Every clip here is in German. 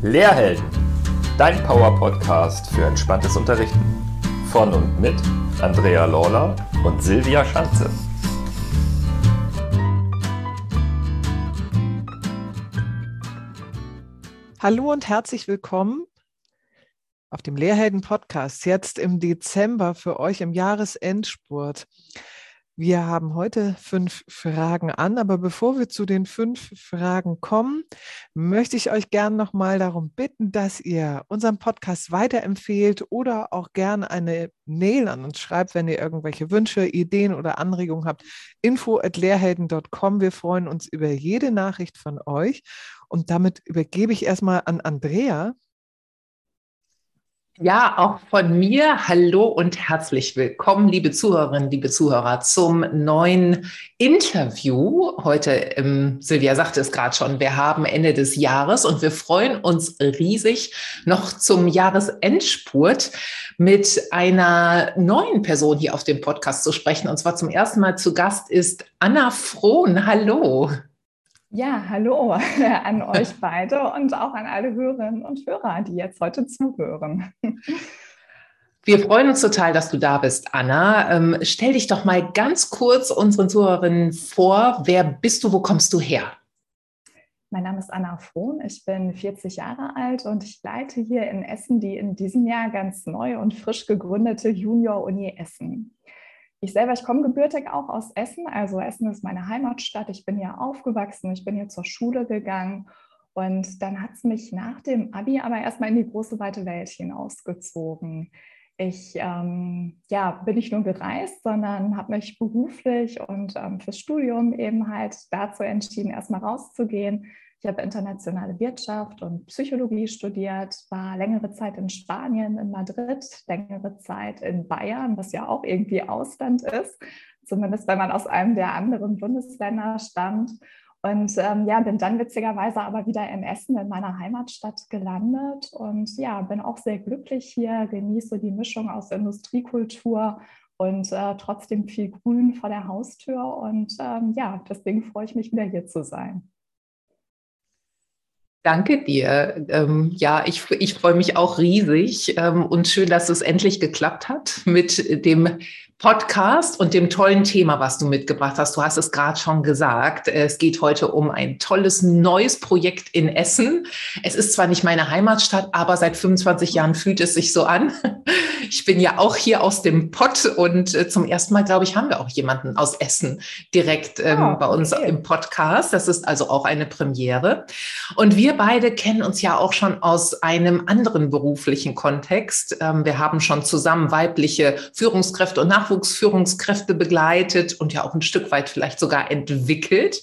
Lehrhelden, dein Power-Podcast für entspanntes Unterrichten. Von und mit Andrea Lawler und Silvia Schanze. Hallo und herzlich willkommen auf dem Lehrhelden Podcast, jetzt im Dezember für euch im Jahresendspurt. Wir haben heute fünf Fragen an, aber bevor wir zu den fünf Fragen kommen, möchte ich euch gern nochmal darum bitten, dass ihr unseren Podcast weiterempfehlt oder auch gern eine Mail an uns schreibt, wenn ihr irgendwelche Wünsche, Ideen oder Anregungen habt. Info at lehrhelden.com. Wir freuen uns über jede Nachricht von euch. Und damit übergebe ich erstmal an Andrea, ja, auch von mir hallo und herzlich willkommen, liebe Zuhörerinnen, liebe Zuhörer, zum neuen Interview. Heute, ähm, Silvia sagte es gerade schon, wir haben Ende des Jahres und wir freuen uns riesig noch zum Jahresendspurt mit einer neuen Person hier auf dem Podcast zu sprechen. Und zwar zum ersten Mal zu Gast ist Anna Frohn. Hallo. Ja, hallo an euch beide und auch an alle Hörerinnen und Hörer, die jetzt heute zuhören. Wir freuen uns total, dass du da bist, Anna. Ähm, stell dich doch mal ganz kurz unseren Zuhörerinnen vor. Wer bist du? Wo kommst du her? Mein Name ist Anna Frohn. Ich bin 40 Jahre alt und ich leite hier in Essen die in diesem Jahr ganz neu und frisch gegründete Junior Uni Essen. Ich selber, ich komme gebürtig auch aus Essen. Also Essen ist meine Heimatstadt. Ich bin hier aufgewachsen. Ich bin hier zur Schule gegangen. Und dann hat es mich nach dem Abi aber erstmal in die große weite Welt hinausgezogen. Ich ähm, ja, bin nicht nur gereist, sondern habe mich beruflich und ähm, fürs Studium eben halt dazu entschieden, erstmal rauszugehen, ich habe internationale Wirtschaft und Psychologie studiert, war längere Zeit in Spanien, in Madrid, längere Zeit in Bayern, was ja auch irgendwie Ausland ist, zumindest wenn man aus einem der anderen Bundesländer stammt. Und ähm, ja, bin dann witzigerweise aber wieder in Essen, in meiner Heimatstadt, gelandet und ja, bin auch sehr glücklich hier, genieße die Mischung aus Industriekultur und äh, trotzdem viel Grün vor der Haustür. Und ähm, ja, deswegen freue ich mich wieder hier zu sein. Danke dir. Ähm, ja, ich, ich freue mich auch riesig ähm, und schön, dass es endlich geklappt hat mit dem Podcast und dem tollen Thema, was du mitgebracht hast. Du hast es gerade schon gesagt. Es geht heute um ein tolles neues Projekt in Essen. Es ist zwar nicht meine Heimatstadt, aber seit 25 Jahren fühlt es sich so an. Ich bin ja auch hier aus dem Pott und äh, zum ersten Mal, glaube ich, haben wir auch jemanden aus Essen direkt ähm, oh, bei uns okay. im Podcast. Das ist also auch eine Premiere. Und wir beide kennen uns ja auch schon aus einem anderen beruflichen Kontext. Ähm, wir haben schon zusammen weibliche Führungskräfte und Nachwuchs Nachwuchsführungskräfte begleitet und ja auch ein Stück weit vielleicht sogar entwickelt.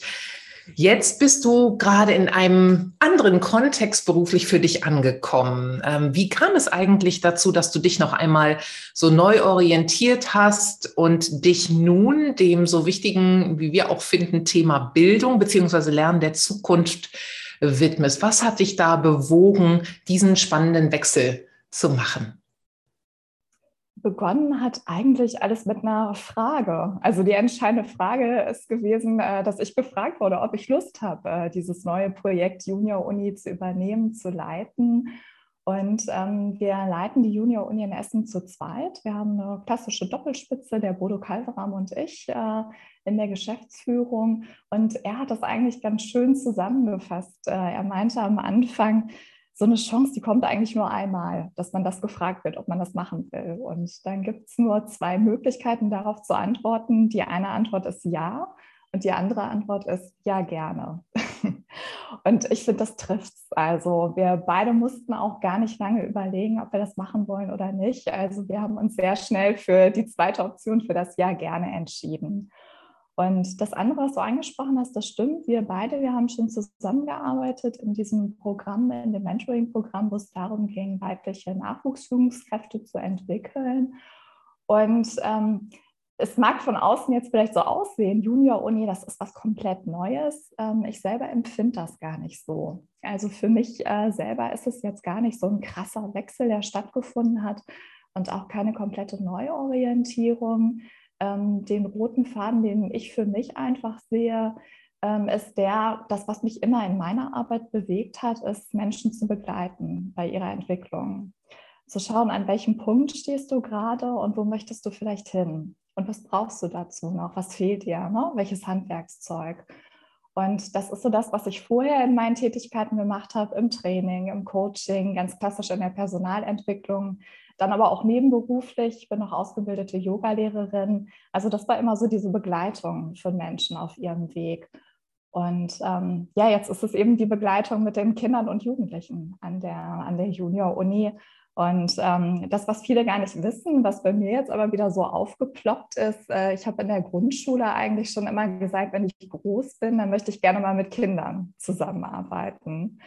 Jetzt bist du gerade in einem anderen Kontext beruflich für dich angekommen. Ähm, wie kam es eigentlich dazu, dass du dich noch einmal so neu orientiert hast und dich nun dem so wichtigen, wie wir auch finden, Thema Bildung beziehungsweise Lernen der Zukunft widmest? Was hat dich da bewogen, diesen spannenden Wechsel zu machen? Begonnen hat eigentlich alles mit einer Frage. Also die entscheidende Frage ist gewesen, äh, dass ich gefragt wurde, ob ich Lust habe, äh, dieses neue Projekt Junior Uni zu übernehmen, zu leiten. Und ähm, wir leiten die Junior Uni in Essen zu zweit. Wir haben eine klassische Doppelspitze, der Bodo Kalveram und ich äh, in der Geschäftsführung. Und er hat das eigentlich ganz schön zusammengefasst. Äh, er meinte am Anfang, so eine Chance, die kommt eigentlich nur einmal, dass man das gefragt wird, ob man das machen will. Und dann gibt es nur zwei Möglichkeiten, darauf zu antworten. Die eine Antwort ist ja und die andere Antwort ist ja gerne. und ich finde, das trifft es. Also wir beide mussten auch gar nicht lange überlegen, ob wir das machen wollen oder nicht. Also wir haben uns sehr schnell für die zweite Option, für das Ja gerne entschieden. Und das andere, was du angesprochen hast, das stimmt. Wir beide, wir haben schon zusammengearbeitet in diesem Programm, in dem Mentoring-Programm, wo es darum ging, weibliche Nachwuchsführungskräfte zu entwickeln. Und ähm, es mag von außen jetzt vielleicht so aussehen, Junior-Uni, das ist was komplett Neues. Ähm, ich selber empfinde das gar nicht so. Also für mich äh, selber ist es jetzt gar nicht so ein krasser Wechsel, der stattgefunden hat und auch keine komplette Neuorientierung ähm, den roten Faden, den ich für mich einfach sehe, ähm, ist der, das, was mich immer in meiner Arbeit bewegt hat, ist, Menschen zu begleiten bei ihrer Entwicklung. Zu schauen, an welchem Punkt stehst du gerade und wo möchtest du vielleicht hin? Und was brauchst du dazu noch? Was fehlt dir? Ne? Welches Handwerkszeug? Und das ist so das, was ich vorher in meinen Tätigkeiten gemacht habe, im Training, im Coaching, ganz klassisch in der Personalentwicklung, dann aber auch nebenberuflich. Ich bin noch ausgebildete Yogalehrerin. Also das war immer so diese Begleitung von Menschen auf ihrem Weg. Und ähm, ja, jetzt ist es eben die Begleitung mit den Kindern und Jugendlichen an der, an der Junior-Uni. Und ähm, das, was viele gar nicht wissen, was bei mir jetzt aber wieder so aufgeploppt ist, äh, ich habe in der Grundschule eigentlich schon immer gesagt, wenn ich groß bin, dann möchte ich gerne mal mit Kindern zusammenarbeiten.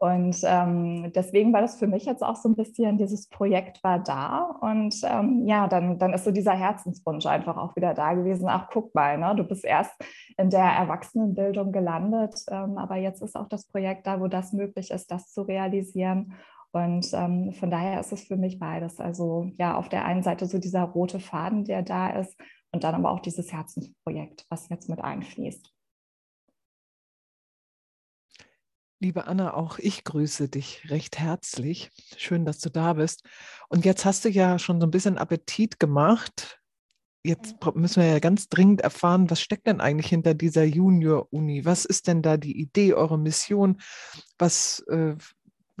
Und ähm, deswegen war das für mich jetzt auch so ein bisschen, dieses Projekt war da. Und ähm, ja, dann, dann ist so dieser Herzenswunsch einfach auch wieder da gewesen. Ach, guck mal, ne, du bist erst in der Erwachsenenbildung gelandet, ähm, aber jetzt ist auch das Projekt da, wo das möglich ist, das zu realisieren. Und ähm, von daher ist es für mich beides. Also ja, auf der einen Seite so dieser rote Faden, der da ist, und dann aber auch dieses Herzensprojekt, was jetzt mit einfließt. Liebe Anna, auch ich grüße dich recht herzlich. Schön, dass du da bist. Und jetzt hast du ja schon so ein bisschen Appetit gemacht. Jetzt müssen wir ja ganz dringend erfahren, was steckt denn eigentlich hinter dieser Junior-Uni? Was ist denn da die Idee, eure Mission? Was, äh,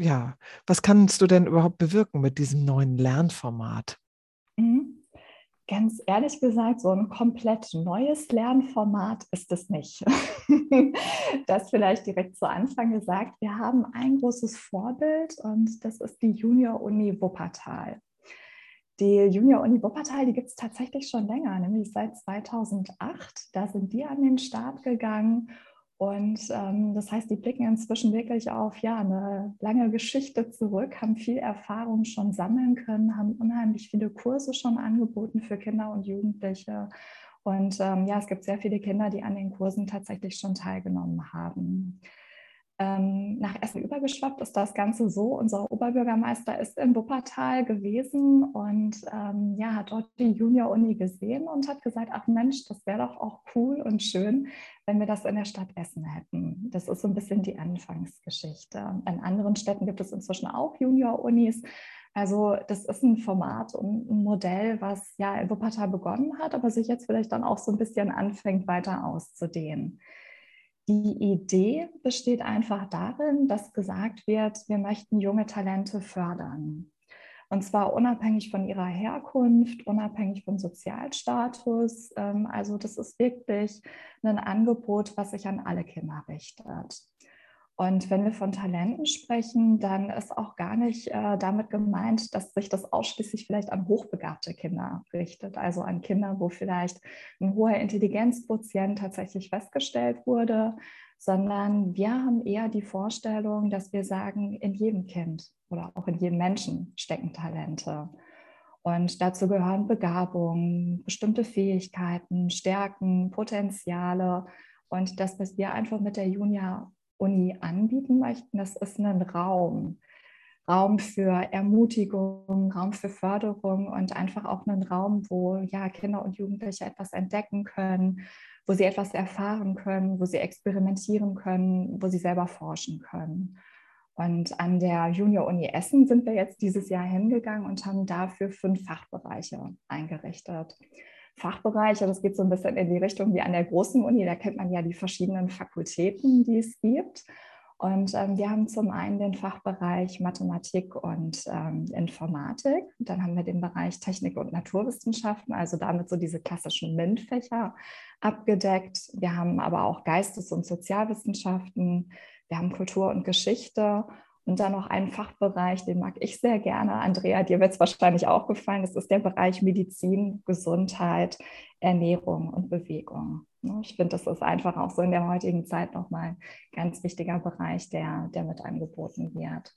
ja, was kannst du denn überhaupt bewirken mit diesem neuen Lernformat? Mhm. Ganz ehrlich gesagt, so ein komplett neues Lernformat ist es nicht. das vielleicht direkt zu Anfang gesagt. Wir haben ein großes Vorbild und das ist die Junior-Uni Wuppertal. Die Junior-Uni Wuppertal, die gibt es tatsächlich schon länger, nämlich seit 2008. Da sind die an den Start gegangen und ähm, das heißt, die blicken inzwischen wirklich auf ja, eine lange Geschichte zurück, haben viel Erfahrung schon sammeln können, haben unheimlich viele Kurse schon angeboten für Kinder und Jugendliche. Und ähm, ja, es gibt sehr viele Kinder, die an den Kursen tatsächlich schon teilgenommen haben. Ähm, nach Essen übergeschwappt ist das Ganze so. Unser Oberbürgermeister ist in Wuppertal gewesen und ähm, ja, hat dort die Junior-Uni gesehen und hat gesagt, ach Mensch, das wäre doch auch cool und schön, wenn wir das in der Stadt Essen hätten. Das ist so ein bisschen die Anfangsgeschichte. In anderen Städten gibt es inzwischen auch Junior-Unis. Also das ist ein Format und ein Modell, was ja in Wuppertal begonnen hat, aber sich jetzt vielleicht dann auch so ein bisschen anfängt weiter auszudehnen. Die Idee besteht einfach darin, dass gesagt wird, wir möchten junge Talente fördern. Und zwar unabhängig von ihrer Herkunft, unabhängig vom Sozialstatus. Ähm, also das ist wirklich ein Angebot, was sich an alle Kinder richtet. Und wenn wir von Talenten sprechen, dann ist auch gar nicht äh, damit gemeint, dass sich das ausschließlich vielleicht an hochbegabte Kinder richtet, also an Kinder, wo vielleicht ein hoher Intelligenzquotient tatsächlich festgestellt wurde, sondern wir haben eher die Vorstellung, dass wir sagen, in jedem Kind oder auch in jedem Menschen stecken Talente. Und dazu gehören Begabungen, bestimmte Fähigkeiten, Stärken, Potenziale. Und das, was wir einfach mit der Junior Uni anbieten möchten, das ist ein Raum. Raum für Ermutigung, Raum für Förderung und einfach auch einen Raum, wo ja Kinder und Jugendliche etwas entdecken können, wo sie etwas erfahren können, wo sie experimentieren können, wo sie selber forschen können. Und an der Junior Uni Essen sind wir jetzt dieses Jahr hingegangen und haben dafür fünf Fachbereiche eingerichtet. Fachbereiche. Das geht so ein bisschen in die Richtung wie an der großen Uni. Da kennt man ja die verschiedenen Fakultäten, die es gibt. Und ähm, wir haben zum einen den Fachbereich Mathematik und ähm, Informatik. Dann haben wir den Bereich Technik und Naturwissenschaften, also damit so diese klassischen MINT-Fächer abgedeckt. Wir haben aber auch Geistes- und Sozialwissenschaften. Wir haben Kultur und Geschichte und dann noch einen Fachbereich, den mag ich sehr gerne. Andrea, dir wird es wahrscheinlich auch gefallen. Das ist der Bereich Medizin, Gesundheit, Ernährung und Bewegung. Ne, ich finde, das ist einfach auch so in der heutigen Zeit nochmal ein ganz wichtiger Bereich, der, der mit angeboten wird.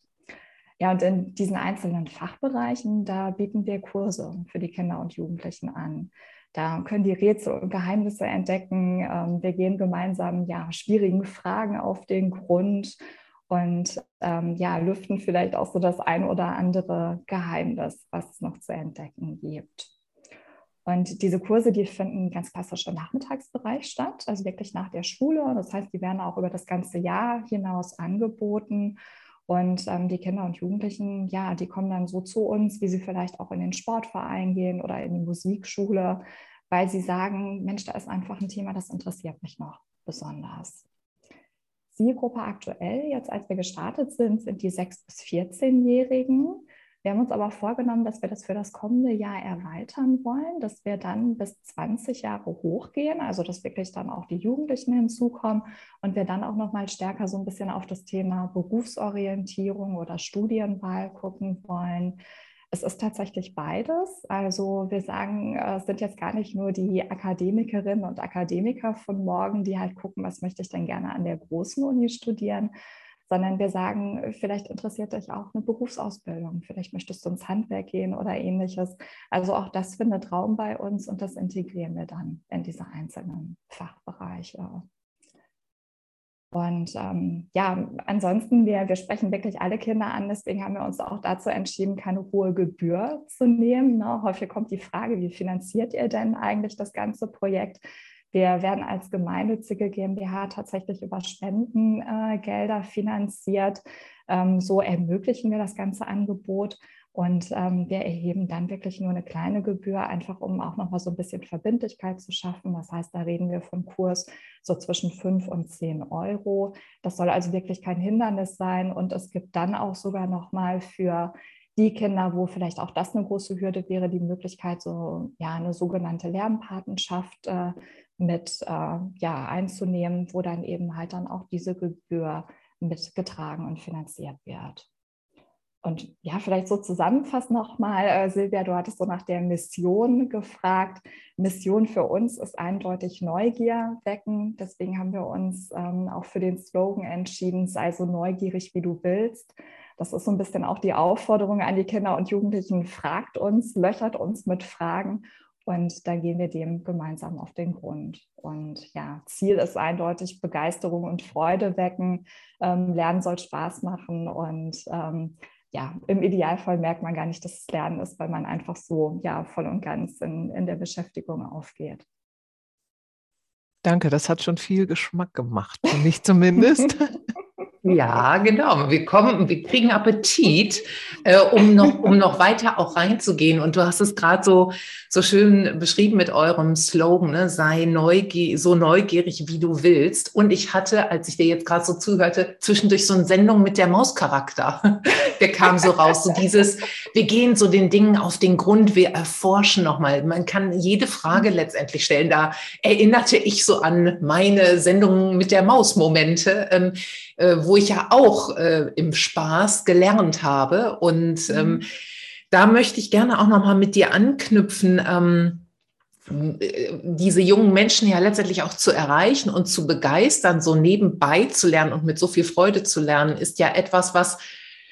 Ja, und in diesen einzelnen Fachbereichen, da bieten wir Kurse für die Kinder und Jugendlichen an. Da können die Rätsel und Geheimnisse entdecken. Ähm, wir gehen gemeinsam ja, schwierigen Fragen auf den Grund und ähm, ja, lüften vielleicht auch so das ein oder andere Geheimnis, was es noch zu entdecken gibt. Und diese Kurse, die finden ganz klassisch im Nachmittagsbereich statt, also wirklich nach der Schule. Das heißt, die werden auch über das ganze Jahr hinaus angeboten. Und ähm, die Kinder und Jugendlichen, ja, die kommen dann so zu uns, wie sie vielleicht auch in den Sportverein gehen oder in die Musikschule, weil sie sagen, Mensch, da ist einfach ein Thema, das interessiert mich noch besonders. Zielgruppe aktuell, jetzt als wir gestartet sind, sind die 6- bis 14-Jährigen. Wir haben uns aber vorgenommen, dass wir das für das kommende Jahr erweitern wollen, dass wir dann bis 20 Jahre hochgehen, also dass wirklich dann auch die Jugendlichen hinzukommen und wir dann auch noch mal stärker so ein bisschen auf das Thema Berufsorientierung oder Studienwahl gucken wollen. Es ist tatsächlich beides. Also wir sagen, es sind jetzt gar nicht nur die Akademikerinnen und Akademiker von morgen, die halt gucken, was möchte ich denn gerne an der großen Uni studieren, sondern wir sagen, vielleicht interessiert dich auch eine Berufsausbildung, vielleicht möchtest du ins Handwerk gehen oder ähnliches. Also auch das findet Raum bei uns und das integrieren wir dann in diese einzelnen Fachbereiche. Und ähm, ja, ansonsten, wir, wir sprechen wirklich alle Kinder an, deswegen haben wir uns auch dazu entschieden, keine hohe Gebühr zu nehmen. Ne? Häufig kommt die Frage, wie finanziert ihr denn eigentlich das ganze Projekt? Wir werden als gemeinnützige GmbH tatsächlich über Spendengelder äh, finanziert. Ähm, so ermöglichen wir das ganze Angebot. Und ähm, wir erheben dann wirklich nur eine kleine Gebühr, einfach um auch nochmal so ein bisschen Verbindlichkeit zu schaffen. Das heißt, da reden wir vom Kurs so zwischen 5 und 10 Euro. Das soll also wirklich kein Hindernis sein. Und es gibt dann auch sogar nochmal für die Kinder, wo vielleicht auch das eine große Hürde wäre, die Möglichkeit, so ja, eine sogenannte Lernpatenschaft äh, mit äh, ja, einzunehmen, wo dann eben halt dann auch diese Gebühr mitgetragen und finanziert wird. Und ja, vielleicht so zusammenfassend nochmal, äh, Silvia, du hattest so nach der Mission gefragt. Mission für uns ist eindeutig Neugier wecken. Deswegen haben wir uns ähm, auch für den Slogan entschieden, sei so neugierig, wie du willst. Das ist so ein bisschen auch die Aufforderung an die Kinder und Jugendlichen, fragt uns, löchert uns mit Fragen und da gehen wir dem gemeinsam auf den Grund. Und ja, Ziel ist eindeutig Begeisterung und Freude wecken. Ähm, Lernen soll Spaß machen. Und ähm, ja, im Idealfall merkt man gar nicht, dass es Lernen ist, weil man einfach so ja, voll und ganz in, in der Beschäftigung aufgeht. Danke, das hat schon viel Geschmack gemacht, für mich zumindest. Ja, genau. Wir kommen, wir kriegen Appetit, äh, um noch, um noch weiter auch reinzugehen. Und du hast es gerade so, so schön beschrieben mit eurem Slogan, ne? sei neugier so neugierig, wie du willst. Und ich hatte, als ich dir jetzt gerade so zuhörte, zwischendurch so eine Sendung mit der Mauscharakter. der kam so raus. So dieses, wir gehen so den Dingen auf den Grund, wir erforschen nochmal. Man kann jede Frage letztendlich stellen. Da erinnerte ich so an meine Sendung mit der Maus-Momente. Ähm, äh, wo ich ja auch äh, im Spaß gelernt habe. Und mhm. ähm, da möchte ich gerne auch nochmal mit dir anknüpfen. Ähm, diese jungen Menschen ja letztendlich auch zu erreichen und zu begeistern, so nebenbei zu lernen und mit so viel Freude zu lernen, ist ja etwas, was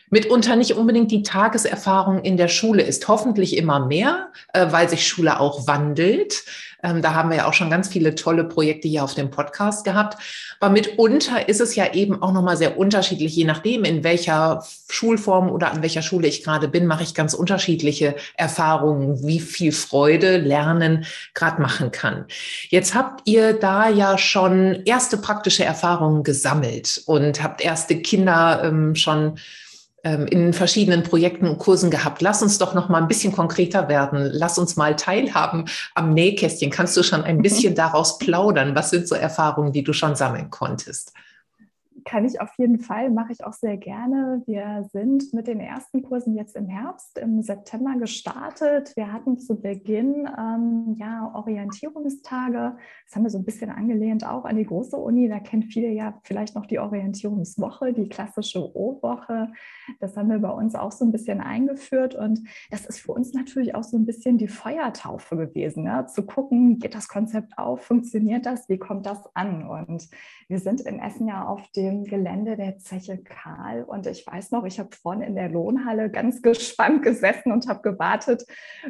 mitunter nicht unbedingt die Tageserfahrung in der Schule ist. Hoffentlich immer mehr, äh, weil sich Schule auch wandelt. Ähm, da haben wir ja auch schon ganz viele tolle Projekte hier auf dem Podcast gehabt. Aber mitunter ist es ja eben auch nochmal sehr unterschiedlich, je nachdem, in welcher Schulform oder an welcher Schule ich gerade bin, mache ich ganz unterschiedliche Erfahrungen, wie viel Freude Lernen gerade machen kann. Jetzt habt ihr da ja schon erste praktische Erfahrungen gesammelt und habt erste Kinder ähm, schon in verschiedenen Projekten und Kursen gehabt. Lass uns doch noch mal ein bisschen konkreter werden. Lass uns mal teilhaben am Nähkästchen. Kannst du schon ein bisschen daraus plaudern? Was sind so Erfahrungen, die du schon sammeln konntest? kann ich auf jeden Fall, mache ich auch sehr gerne. Wir sind mit den ersten Kursen jetzt im Herbst, im September gestartet. Wir hatten zu Beginn ähm, ja Orientierungstage. Das haben wir so ein bisschen angelehnt auch an die große Uni. Da kennen viele ja vielleicht noch die Orientierungswoche, die klassische O-Woche. Das haben wir bei uns auch so ein bisschen eingeführt. Und das ist für uns natürlich auch so ein bisschen die Feuertaufe gewesen, ne? zu gucken, geht das Konzept auf, funktioniert das, wie kommt das an? Und wir sind in Essen ja auf dem Gelände der Zeche Karl. Und ich weiß noch, ich habe vorne in der Lohnhalle ganz gespannt gesessen und habe gewartet,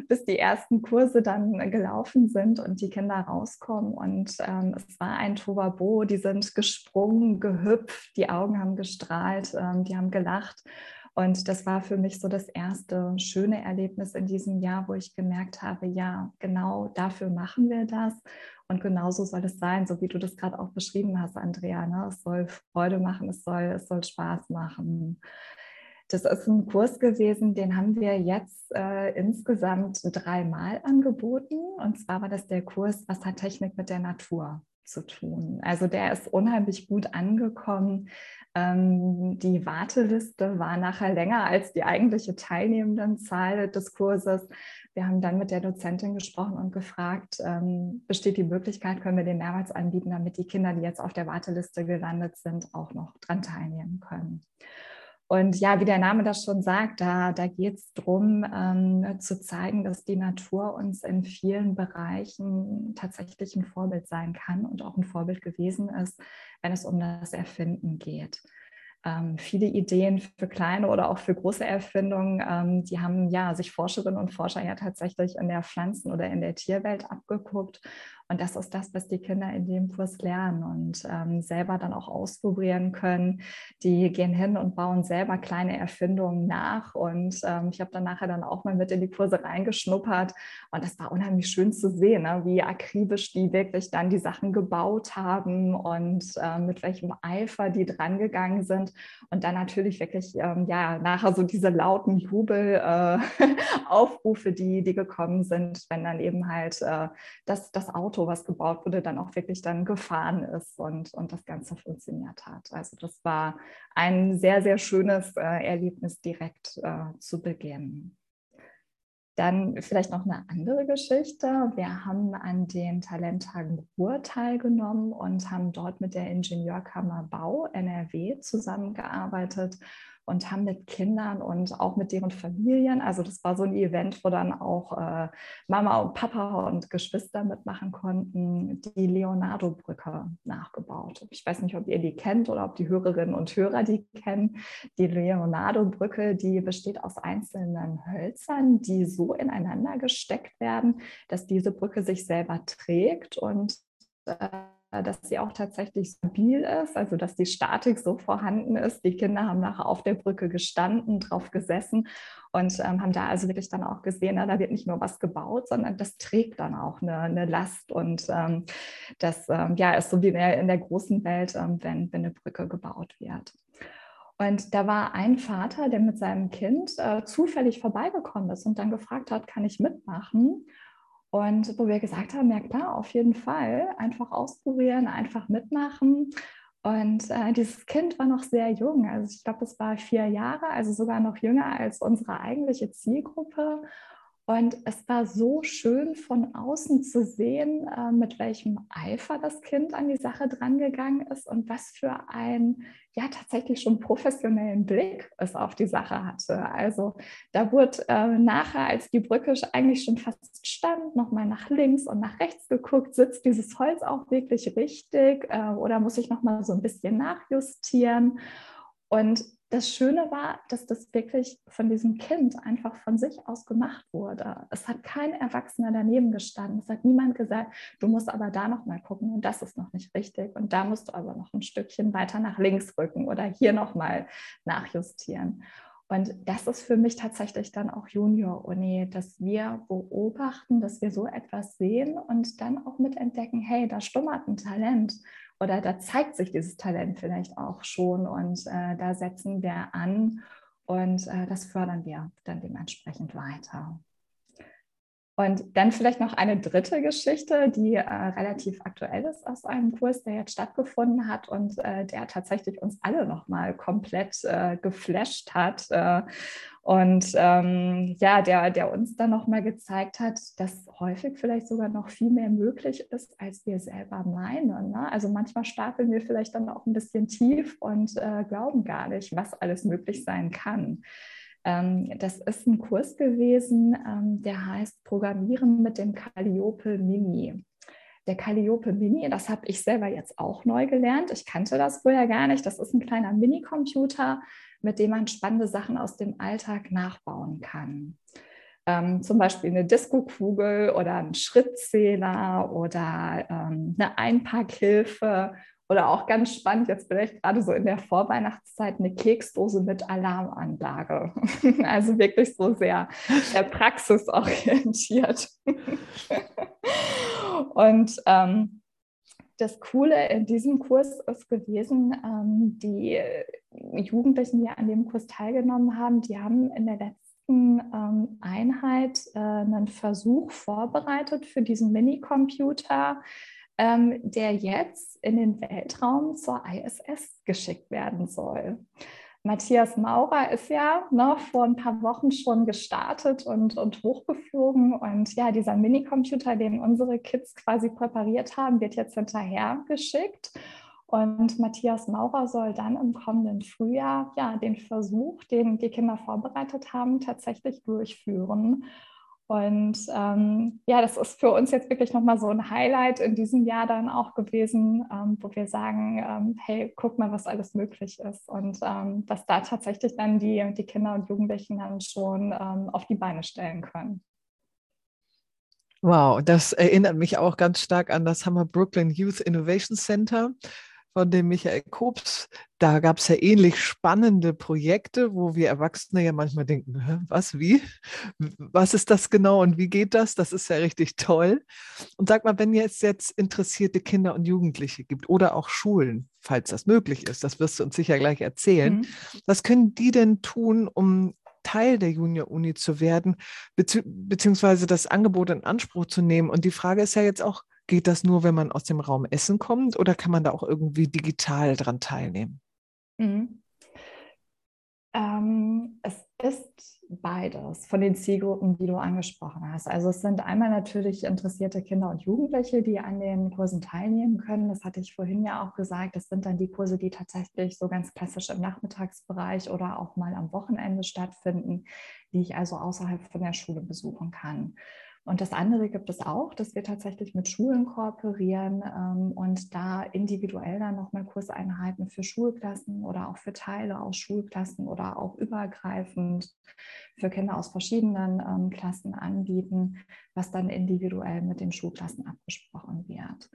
bis die ersten Kurse dann gelaufen sind und die Kinder rauskommen. Und ähm, es war ein Tovabo, die sind gesprungen, gehüpft, die Augen haben gestrahlt, ähm, die haben gelacht. Und das war für mich so das erste schöne Erlebnis in diesem Jahr, wo ich gemerkt habe, ja, genau dafür machen wir das. Und genauso soll es sein, so wie du das gerade auch beschrieben hast, Andrea. Ne? Es soll Freude machen, es soll, es soll Spaß machen. Das ist ein Kurs gewesen, den haben wir jetzt äh, insgesamt dreimal angeboten. Und zwar war das der Kurs Wassertechnik mit der Natur zu tun. Also der ist unheimlich gut angekommen. Ähm, die Warteliste war nachher länger als die eigentliche Teilnehmendenzahl des Kurses. Wir haben dann mit der Dozentin gesprochen und gefragt, ähm, besteht die Möglichkeit, können wir den mehrmals anbieten, damit die Kinder, die jetzt auf der Warteliste gelandet sind, auch noch dran teilnehmen können. Und ja, wie der Name das schon sagt, da, da geht es darum, ähm, zu zeigen, dass die Natur uns in vielen Bereichen tatsächlich ein Vorbild sein kann und auch ein Vorbild gewesen ist, wenn es um das Erfinden geht ähm, viele Ideen für kleine oder auch für große Erfindungen. Ähm, die haben ja sich Forscherinnen und Forscher ja tatsächlich in der Pflanzen- oder in der Tierwelt abgeguckt. Und das ist das, was die Kinder in dem Kurs lernen und ähm, selber dann auch ausprobieren können. Die gehen hin und bauen selber kleine Erfindungen nach. Und ähm, ich habe dann nachher dann auch mal mit in die Kurse reingeschnuppert. Und das war unheimlich schön zu sehen, ne? wie akribisch die wirklich dann die Sachen gebaut haben und äh, mit welchem Eifer die drangegangen sind. Und dann natürlich wirklich, ähm, ja, nachher so diese lauten Jubelaufrufe, äh, die, die gekommen sind, wenn dann eben halt äh, das, das Auto Auto, was gebaut wurde, dann auch wirklich dann gefahren ist und, und das Ganze funktioniert hat. Also das war ein sehr, sehr schönes äh, Erlebnis direkt äh, zu Beginn. Dann vielleicht noch eine andere Geschichte. Wir haben an den Talenttagen Ruhr teilgenommen und haben dort mit der Ingenieurkammer Bau NRW zusammengearbeitet und haben mit Kindern und auch mit deren Familien, also das war so ein Event, wo dann auch äh, Mama und Papa und Geschwister mitmachen konnten, die Leonardo-Brücke nachgebaut. Ich weiß nicht, ob ihr die kennt oder ob die Hörerinnen und Hörer die kennen. Die Leonardo-Brücke, die besteht aus einzelnen Hölzern, die so ineinander gesteckt werden, dass diese Brücke sich selber trägt und äh, dass sie auch tatsächlich stabil ist, also dass die Statik so vorhanden ist. Die Kinder haben nachher auf der Brücke gestanden, drauf gesessen und ähm, haben da also wirklich dann auch gesehen, na, da wird nicht nur was gebaut, sondern das trägt dann auch eine, eine Last und ähm, das ähm, ja, ist so wie in der, in der großen Welt, ähm, wenn, wenn eine Brücke gebaut wird. Und da war ein Vater, der mit seinem Kind äh, zufällig vorbeigekommen ist und dann gefragt hat, kann ich mitmachen? Und wo wir gesagt haben, ja klar, auf jeden Fall, einfach ausprobieren, einfach mitmachen. Und äh, dieses Kind war noch sehr jung, also ich glaube, es war vier Jahre, also sogar noch jünger als unsere eigentliche Zielgruppe. Und es war so schön von außen zu sehen, äh, mit welchem Eifer das Kind an die Sache drangegangen ist und was für einen ja tatsächlich schon professionellen Blick es auf die Sache hatte. Also da wurde äh, nachher, als die Brücke eigentlich schon fast stand, nochmal nach links und nach rechts geguckt, sitzt dieses Holz auch wirklich richtig äh, oder muss ich nochmal so ein bisschen nachjustieren? Und das Schöne war, dass das wirklich von diesem Kind einfach von sich aus gemacht wurde. Es hat kein Erwachsener daneben gestanden. Es hat niemand gesagt, du musst aber da noch mal gucken und das ist noch nicht richtig und da musst du aber noch ein Stückchen weiter nach links rücken oder hier noch mal nachjustieren. Und das ist für mich tatsächlich dann auch Junior-Uni, dass wir beobachten, dass wir so etwas sehen und dann auch mitentdecken, hey, da stummert ein Talent oder da zeigt sich dieses Talent vielleicht auch schon und äh, da setzen wir an und äh, das fördern wir dann dementsprechend weiter. Und dann vielleicht noch eine dritte Geschichte, die äh, relativ aktuell ist aus einem Kurs, der jetzt stattgefunden hat und äh, der tatsächlich uns alle nochmal komplett äh, geflasht hat. Äh, und ähm, ja, der, der uns dann nochmal gezeigt hat, dass häufig vielleicht sogar noch viel mehr möglich ist, als wir selber meinen. Ne? Also manchmal stapeln wir vielleicht dann auch ein bisschen tief und äh, glauben gar nicht, was alles möglich sein kann. Ähm, das ist ein Kurs gewesen, ähm, der heißt Programmieren mit dem Calliope Mini. Der Calliope Mini, das habe ich selber jetzt auch neu gelernt. Ich kannte das vorher gar nicht. Das ist ein kleiner Mini-Computer, mit dem man spannende Sachen aus dem Alltag nachbauen kann. Ähm, zum Beispiel eine Disco-Kugel oder einen Schrittzähler oder ähm, eine Einpackhilfe Oder auch ganz spannend, jetzt vielleicht gerade so in der Vorweihnachtszeit, eine Keksdose mit Alarmanlage. Also wirklich so sehr, sehr praxisorientiert. Und ähm, das Coole in diesem Kurs ist gewesen, ähm, die Jugendlichen, die an dem Kurs teilgenommen haben, die haben in der letzten ähm, Einheit äh, einen Versuch vorbereitet für diesen Minicomputer, ähm, der jetzt in den Weltraum zur ISS geschickt werden soll. Matthias Maurer ist ja ne, vor ein paar Wochen schon gestartet und, und hochgeflogen. Und ja, dieser Minicomputer, den unsere Kids quasi präpariert haben, wird jetzt hinterher geschickt. Und Matthias Maurer soll dann im kommenden Frühjahr ja den Versuch, den die Kinder vorbereitet haben, tatsächlich durchführen. Und ähm, ja, das ist für uns jetzt wirklich nochmal so ein Highlight in diesem Jahr dann auch gewesen, ähm, wo wir sagen, ähm, hey, guck mal, was alles möglich ist. Und ähm, dass da tatsächlich dann die, die Kinder und Jugendlichen dann schon ähm, auf die Beine stellen können. Wow, das erinnert mich auch ganz stark an das Hammer Brooklyn Youth Innovation Center von dem Michael Kops. Da gab es ja ähnlich spannende Projekte, wo wir Erwachsene ja manchmal denken, was, wie? Was ist das genau und wie geht das? Das ist ja richtig toll. Und sag mal, wenn es jetzt interessierte Kinder und Jugendliche gibt oder auch Schulen, falls das möglich ist, das wirst du uns sicher gleich erzählen, mhm. was können die denn tun, um Teil der Junior-Uni zu werden, beziehungsweise das Angebot in Anspruch zu nehmen? Und die Frage ist ja jetzt auch, Geht das nur, wenn man aus dem Raum Essen kommt oder kann man da auch irgendwie digital dran teilnehmen? Mhm. Ähm, es ist beides von den Zielgruppen, die du angesprochen hast. Also es sind einmal natürlich interessierte Kinder und Jugendliche, die an den Kursen teilnehmen können. Das hatte ich vorhin ja auch gesagt. Das sind dann die Kurse, die tatsächlich so ganz klassisch im Nachmittagsbereich oder auch mal am Wochenende stattfinden, die ich also außerhalb von der Schule besuchen kann. Und das andere gibt es auch, dass wir tatsächlich mit Schulen kooperieren ähm, und da individuell dann nochmal Kurseinheiten für Schulklassen oder auch für Teile aus Schulklassen oder auch übergreifend für Kinder aus verschiedenen ähm, Klassen anbieten, was dann individuell mit den Schulklassen abgesprochen wird.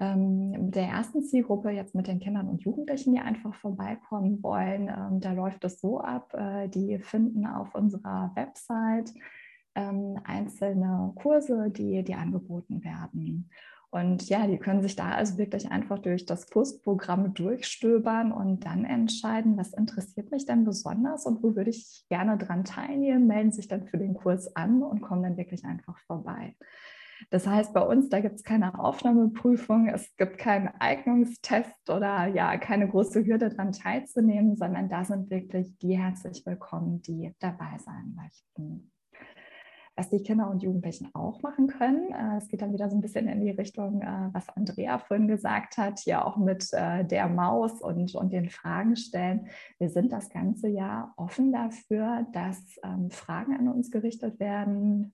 Ähm, mit der ersten Zielgruppe, jetzt mit den Kindern und Jugendlichen, die einfach vorbeikommen wollen, ähm, da läuft es so ab, äh, die finden auf unserer Website ähm, einzelne Kurse, die, die angeboten werden. Und ja, die können sich da also wirklich einfach durch das Kursprogramm durchstöbern und dann entscheiden, was interessiert mich denn besonders und wo würde ich gerne dran teilnehmen, melden sich dann für den Kurs an und kommen dann wirklich einfach vorbei. Das heißt, bei uns, da gibt es keine Aufnahmeprüfung, es gibt keinen Eignungstest oder ja, keine große Hürde daran teilzunehmen, sondern da sind wirklich die herzlich willkommen, die dabei sein möchten was die Kinder und Jugendlichen auch machen können. Äh, es geht dann wieder so ein bisschen in die Richtung, äh, was Andrea vorhin gesagt hat, hier auch mit äh, der Maus und, und den Fragen stellen. Wir sind das ganze Jahr offen dafür, dass ähm, Fragen an uns gerichtet werden.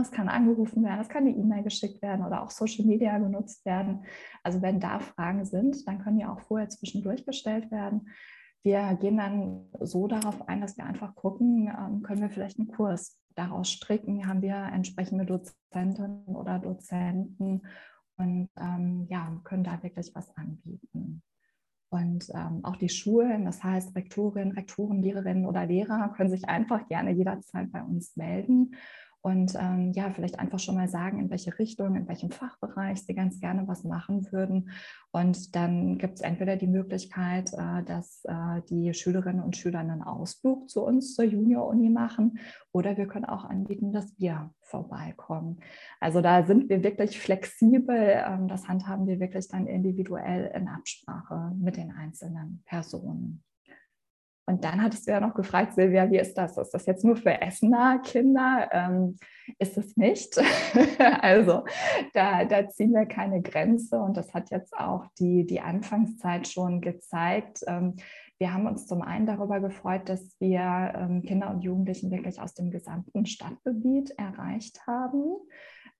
Es kann angerufen werden, es kann eine E-Mail geschickt werden oder auch Social Media genutzt werden. Also wenn da Fragen sind, dann können die auch vorher zwischendurch gestellt werden. Wir gehen dann so darauf ein, dass wir einfach gucken, ähm, können wir vielleicht einen Kurs daraus stricken, haben wir entsprechende Dozentinnen oder Dozenten und ähm, ja, können da wirklich was anbieten. Und ähm, auch die Schulen, das heißt Rektorinnen, Rektoren, Lehrerinnen oder Lehrer, können sich einfach gerne jederzeit bei uns melden und ähm, ja, vielleicht einfach schon mal sagen, in welche Richtung, in welchem Fachbereich sie ganz gerne was machen würden. Und dann gibt es entweder die Möglichkeit, äh, dass äh, die Schülerinnen und Schüler einen Ausflug zu uns zur Junior-Uni machen oder wir können auch anbieten, dass wir vorbeikommen. Also da sind wir wirklich flexibel. Ähm, das handhaben wir wirklich dann individuell in Absprache mit den einzelnen Personen. Und dann hattest du ja noch gefragt, Silvia, wie ist das? Ist das jetzt nur für Essener Kinder? Ähm, ist es nicht. also da, da, ziehen wir keine Grenze und das hat jetzt auch die, die Anfangszeit schon gezeigt. Ähm, wir haben uns zum einen darüber gefreut, dass wir ähm, Kinder und Jugendlichen wirklich aus dem gesamten Stadtgebiet erreicht haben.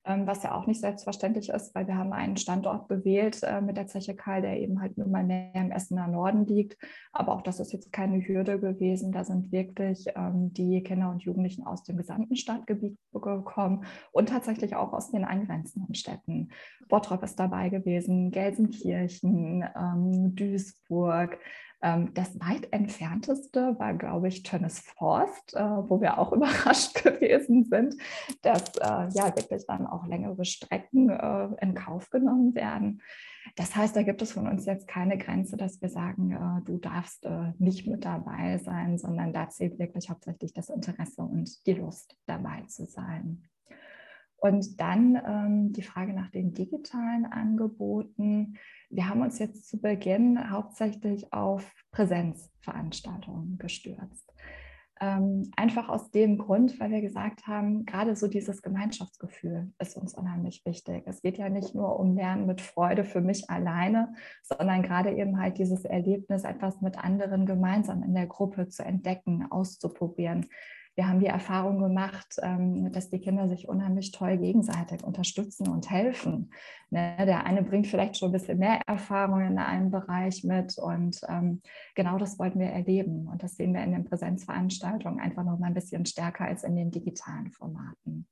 Ähm, was ja auch nicht selbstverständlich ist, weil wir haben einen Standort gewählt äh, mit der Zeche Karl, der eben halt nun mal mehr im Essener Norden liegt. Aber auch das ist jetzt keine Hürde gewesen. Da sind wirklich ähm, die Kinder und Jugendlichen aus dem gesamten Stadtgebiet gekommen und tatsächlich auch aus den angrenzenden Städten. Bottrop ist dabei gewesen, Gelsenkirchen, ähm, Duisburg, das weit entfernteste war, glaube ich, Tönnes Forst, äh, wo wir auch überrascht gewesen sind, dass äh, ja wirklich dann auch längere Strecken äh, in Kauf genommen werden. Das heißt, da gibt es von uns jetzt keine Grenze, dass wir sagen, du darfst nicht mit dabei sein, sondern da zählt wirklich hauptsächlich das Interesse und die Lust dabei zu sein. Und dann ähm, die Frage nach den digitalen Angeboten. Wir haben uns jetzt zu Beginn hauptsächlich auf Präsenzveranstaltungen gestürzt. Ähm, einfach aus dem Grund, weil wir gesagt haben, gerade so dieses Gemeinschaftsgefühl ist uns unheimlich wichtig. Es geht ja nicht nur um Lernen mit Freude für mich alleine, sondern gerade eben halt dieses Erlebnis, etwas mit anderen gemeinsam in der Gruppe zu entdecken, auszuprobieren wir haben die Erfahrung gemacht, ähm, dass die Kinder sich unheimlich toll gegenseitig unterstützen und helfen. Ne, der eine bringt vielleicht schon ein bisschen mehr Erfahrung in einem Bereich mit und ähm, genau das wollten wir erleben. Und das sehen wir in den Präsenzveranstaltungen einfach noch mal ein bisschen stärker als in den digitalen Formaten.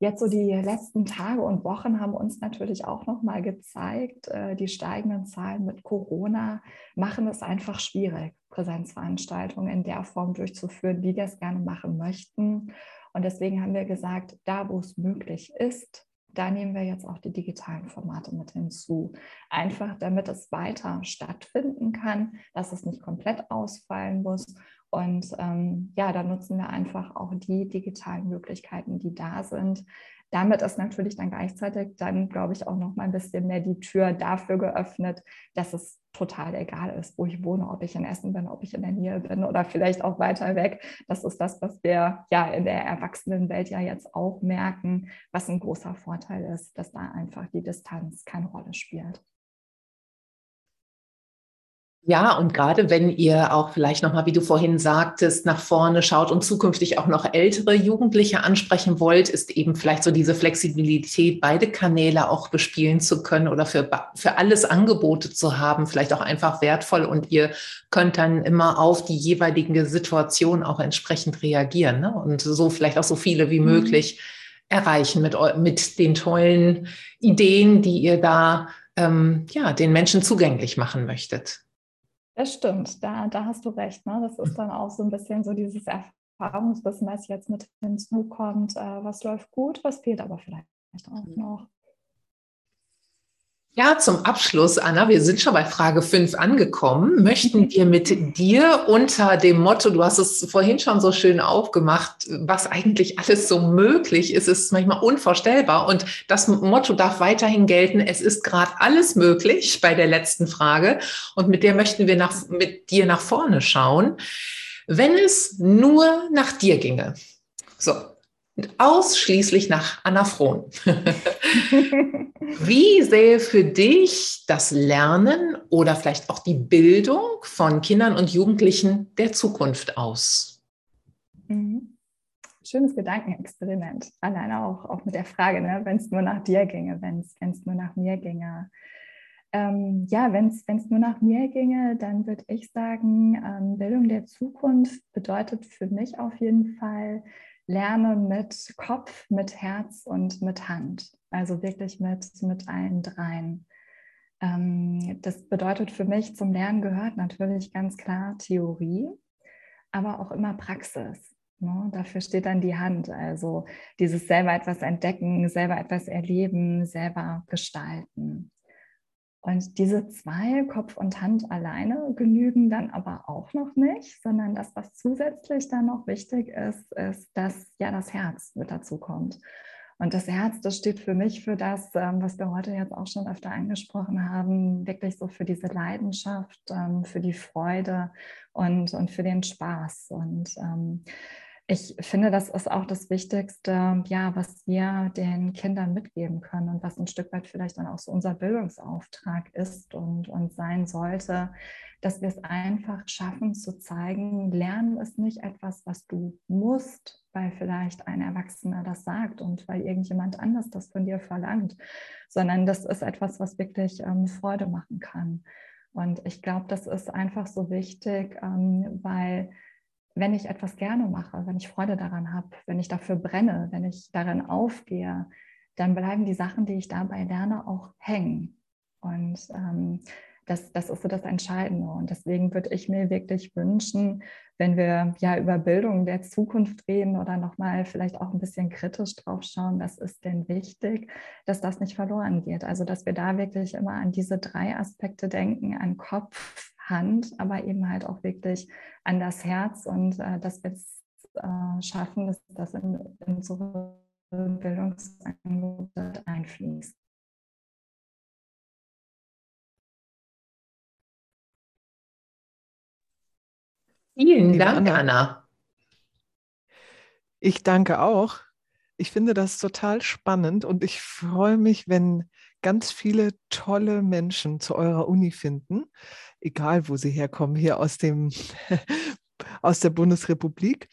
Jetzt so die letzten Tage und Wochen haben uns natürlich auch noch mal gezeigt, äh, die steigenden Zahlen mit Corona machen es einfach schwierig, Präsenzveranstaltungen in der Form durchzuführen, wie wir es gerne machen möchten. Und deswegen haben wir gesagt, da wo es möglich ist, da nehmen wir jetzt auch die digitalen Formate mit hinzu. Einfach damit es weiter stattfinden kann, dass es nicht komplett ausfallen muss und ähm, ja, da nutzen wir einfach auch die digitalen Möglichkeiten, die da sind. Damit ist natürlich dann gleichzeitig dann, glaube ich, auch noch mal ein bisschen mehr die Tür dafür geöffnet, dass es total egal ist, wo ich wohne, ob ich in Essen bin, ob ich in der Nähe bin oder vielleicht auch weiter weg. Das ist das, was wir ja in der Erwachsenenwelt ja jetzt auch merken, was ein großer Vorteil ist, dass da einfach die Distanz keine Rolle spielt. Ja, und gerade wenn ihr auch vielleicht nochmal, wie du vorhin sagtest, nach vorne schaut und zukünftig auch noch ältere Jugendliche ansprechen wollt, ist eben vielleicht so diese Flexibilität, beide Kanäle auch bespielen zu können oder für, für alles Angebote zu haben, vielleicht auch einfach wertvoll und ihr könnt dann immer auf die jeweilige Situation auch entsprechend reagieren ne? und so vielleicht auch so viele wie mhm. möglich erreichen mit, mit den tollen Ideen, die ihr da ähm, ja, den Menschen zugänglich machen möchtet. Das stimmt, da, da hast du recht. Ne? Das ist dann auch so ein bisschen so dieses Erfahrungswissen, was jetzt mit hinzukommt. Äh, was läuft gut, was fehlt aber vielleicht auch mhm. noch. Ja, zum Abschluss, Anna, wir sind schon bei Frage 5 angekommen. Möchten wir mit dir unter dem Motto, du hast es vorhin schon so schön aufgemacht, was eigentlich alles so möglich ist, ist manchmal unvorstellbar. Und das Motto darf weiterhin gelten, es ist gerade alles möglich bei der letzten Frage. Und mit der möchten wir nach, mit dir nach vorne schauen. Wenn es nur nach dir ginge. So, ausschließlich nach Frohn. Wie sähe für dich das Lernen oder vielleicht auch die Bildung von Kindern und Jugendlichen der Zukunft aus? Mhm. Schönes Gedankenexperiment. Alleine auch, auch mit der Frage, ne, wenn es nur nach dir ginge, wenn es nur nach mir ginge. Ähm, ja, wenn es nur nach mir ginge, dann würde ich sagen, ähm, Bildung der Zukunft bedeutet für mich auf jeden Fall, lerne mit Kopf, mit Herz und mit Hand. Also wirklich mit, mit allen dreien. Ähm, das bedeutet für mich, zum Lernen gehört natürlich ganz klar Theorie, aber auch immer Praxis. Ne? Dafür steht dann die Hand. Also dieses selber etwas entdecken, selber etwas erleben, selber gestalten. Und diese zwei, Kopf und Hand alleine, genügen dann aber auch noch nicht, sondern das, was zusätzlich dann noch wichtig ist, ist, dass ja das Herz mit dazu kommt. Und das Herz, das steht für mich für das, ähm, was wir heute jetzt auch schon öfter angesprochen haben, wirklich so für diese Leidenschaft, ähm, für die Freude und, und für den Spaß. Und ähm, ich finde, das ist auch das Wichtigste, ja, was wir den Kindern mitgeben können und was ein Stück weit vielleicht dann auch so unser Bildungsauftrag ist und, und sein sollte, dass wir es einfach schaffen zu zeigen, Lernen ist nicht etwas, was du musst, weil vielleicht ein Erwachsener das sagt und weil irgendjemand anders das von dir verlangt, sondern das ist etwas, was wirklich ähm, Freude machen kann. Und ich glaube, das ist einfach so wichtig, ähm, weil wenn ich etwas gerne mache, wenn ich Freude daran habe, wenn ich dafür brenne, wenn ich darin aufgehe, dann bleiben die Sachen, die ich dabei lerne, auch hängen. Und ähm, das, das ist so das Entscheidende. Und deswegen würde ich mir wirklich wünschen, wenn wir ja über Bildung der Zukunft reden oder nochmal vielleicht auch ein bisschen kritisch drauf schauen, was ist denn wichtig, dass das nicht verloren geht. Also dass wir da wirklich immer an diese drei Aspekte denken, an Kopf, Hand, aber eben halt auch wirklich an das Herz und äh, dass wir es äh, schaffen, dass das in, in unsere Bildungsangebote einfließt. Vielen Dank, Anna. Ich danke auch. Ich finde das total spannend und ich freue mich, wenn ganz viele tolle Menschen zu eurer Uni finden, egal wo sie herkommen, hier aus, dem, aus der Bundesrepublik.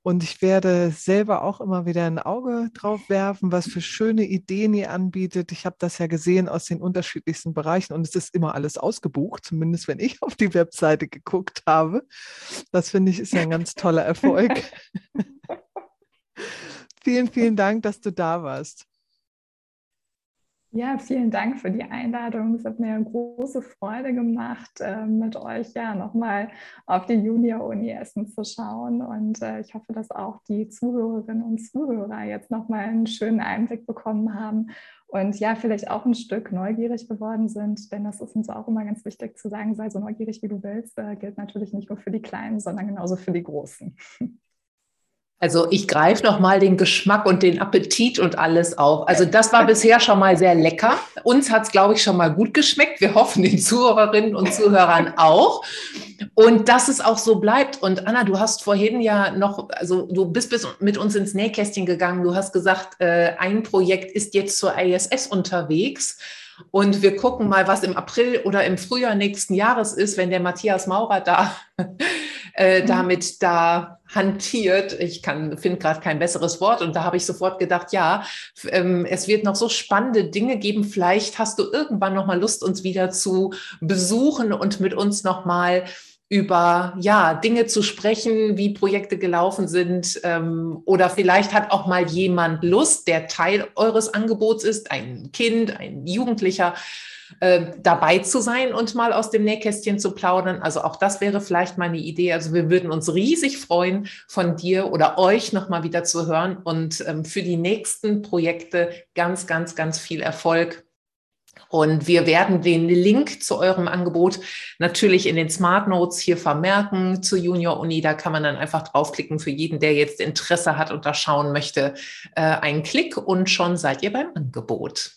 Und ich werde selber auch immer wieder ein Auge drauf werfen, was für schöne Ideen ihr anbietet. Ich habe das ja gesehen aus den unterschiedlichsten Bereichen und es ist immer alles ausgebucht, zumindest wenn ich auf die Webseite geguckt habe. Das finde ich ist ja ein ganz toller Erfolg. vielen, vielen Dank, dass du da warst. Ja, vielen Dank für die Einladung. Es hat mir große Freude gemacht, ähm, mit euch ja nochmal auf die Junior-Uni Essen zu schauen. Und äh, ich hoffe, dass auch die Zuhörerinnen und Zuhörer jetzt nochmal einen schönen Einblick bekommen haben und ja, vielleicht auch ein Stück neugierig geworden sind. Denn das ist uns auch immer ganz wichtig zu sagen, sei so neugierig, wie du willst. Äh, gilt natürlich nicht nur für die Kleinen, sondern genauso für die Großen. Also ich greife noch mal den Geschmack und den Appetit und alles auf. Also das war bisher schon mal sehr lecker. Uns hat es, glaube ich, schon mal gut geschmeckt. Wir hoffen den Zuhörerinnen und Zuhörern auch. Und dass es auch so bleibt. Und Anna, du hast vorhin ja noch, also du bist bis mit uns ins Nähkästchen gegangen. Du hast gesagt, äh, ein Projekt ist jetzt zur ISS unterwegs. Und wir gucken mal, was im April oder im Frühjahr nächsten Jahres ist, wenn der Matthias Maurer da äh, mhm. damit da hantiert. Ich finde gerade kein besseres Wort. Und da habe ich sofort gedacht, ja, ähm, es wird noch so spannende Dinge geben. Vielleicht hast du irgendwann noch mal Lust, uns wieder zu besuchen und mit uns noch mal über ja Dinge zu sprechen, wie Projekte gelaufen sind ähm, oder vielleicht hat auch mal jemand Lust, der Teil eures Angebots ist, ein Kind, ein Jugendlicher, äh, dabei zu sein und mal aus dem Nähkästchen zu plaudern. Also auch das wäre vielleicht meine Idee. Also wir würden uns riesig freuen, von dir oder euch nochmal wieder zu hören und ähm, für die nächsten Projekte ganz, ganz, ganz viel Erfolg. Und wir werden den Link zu eurem Angebot natürlich in den Smart Notes hier vermerken zur Junior Uni. Da kann man dann einfach draufklicken für jeden, der jetzt Interesse hat und da schauen möchte. Äh, einen Klick und schon seid ihr beim Angebot.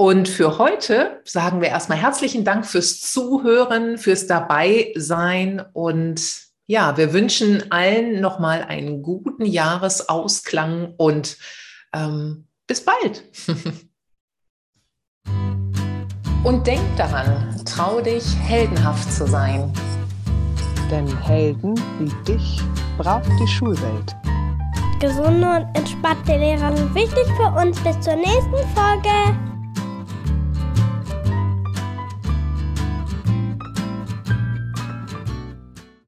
Und für heute sagen wir erstmal herzlichen Dank fürs Zuhören, fürs Dabeisein und ja, wir wünschen allen nochmal einen guten Jahresausklang und ähm, bis bald. und denk daran, trau dich, heldenhaft zu sein. Denn Helden wie dich braucht die Schulwelt. Gesunde und entspannte Lehrer sind wichtig für uns. Bis zur nächsten Folge.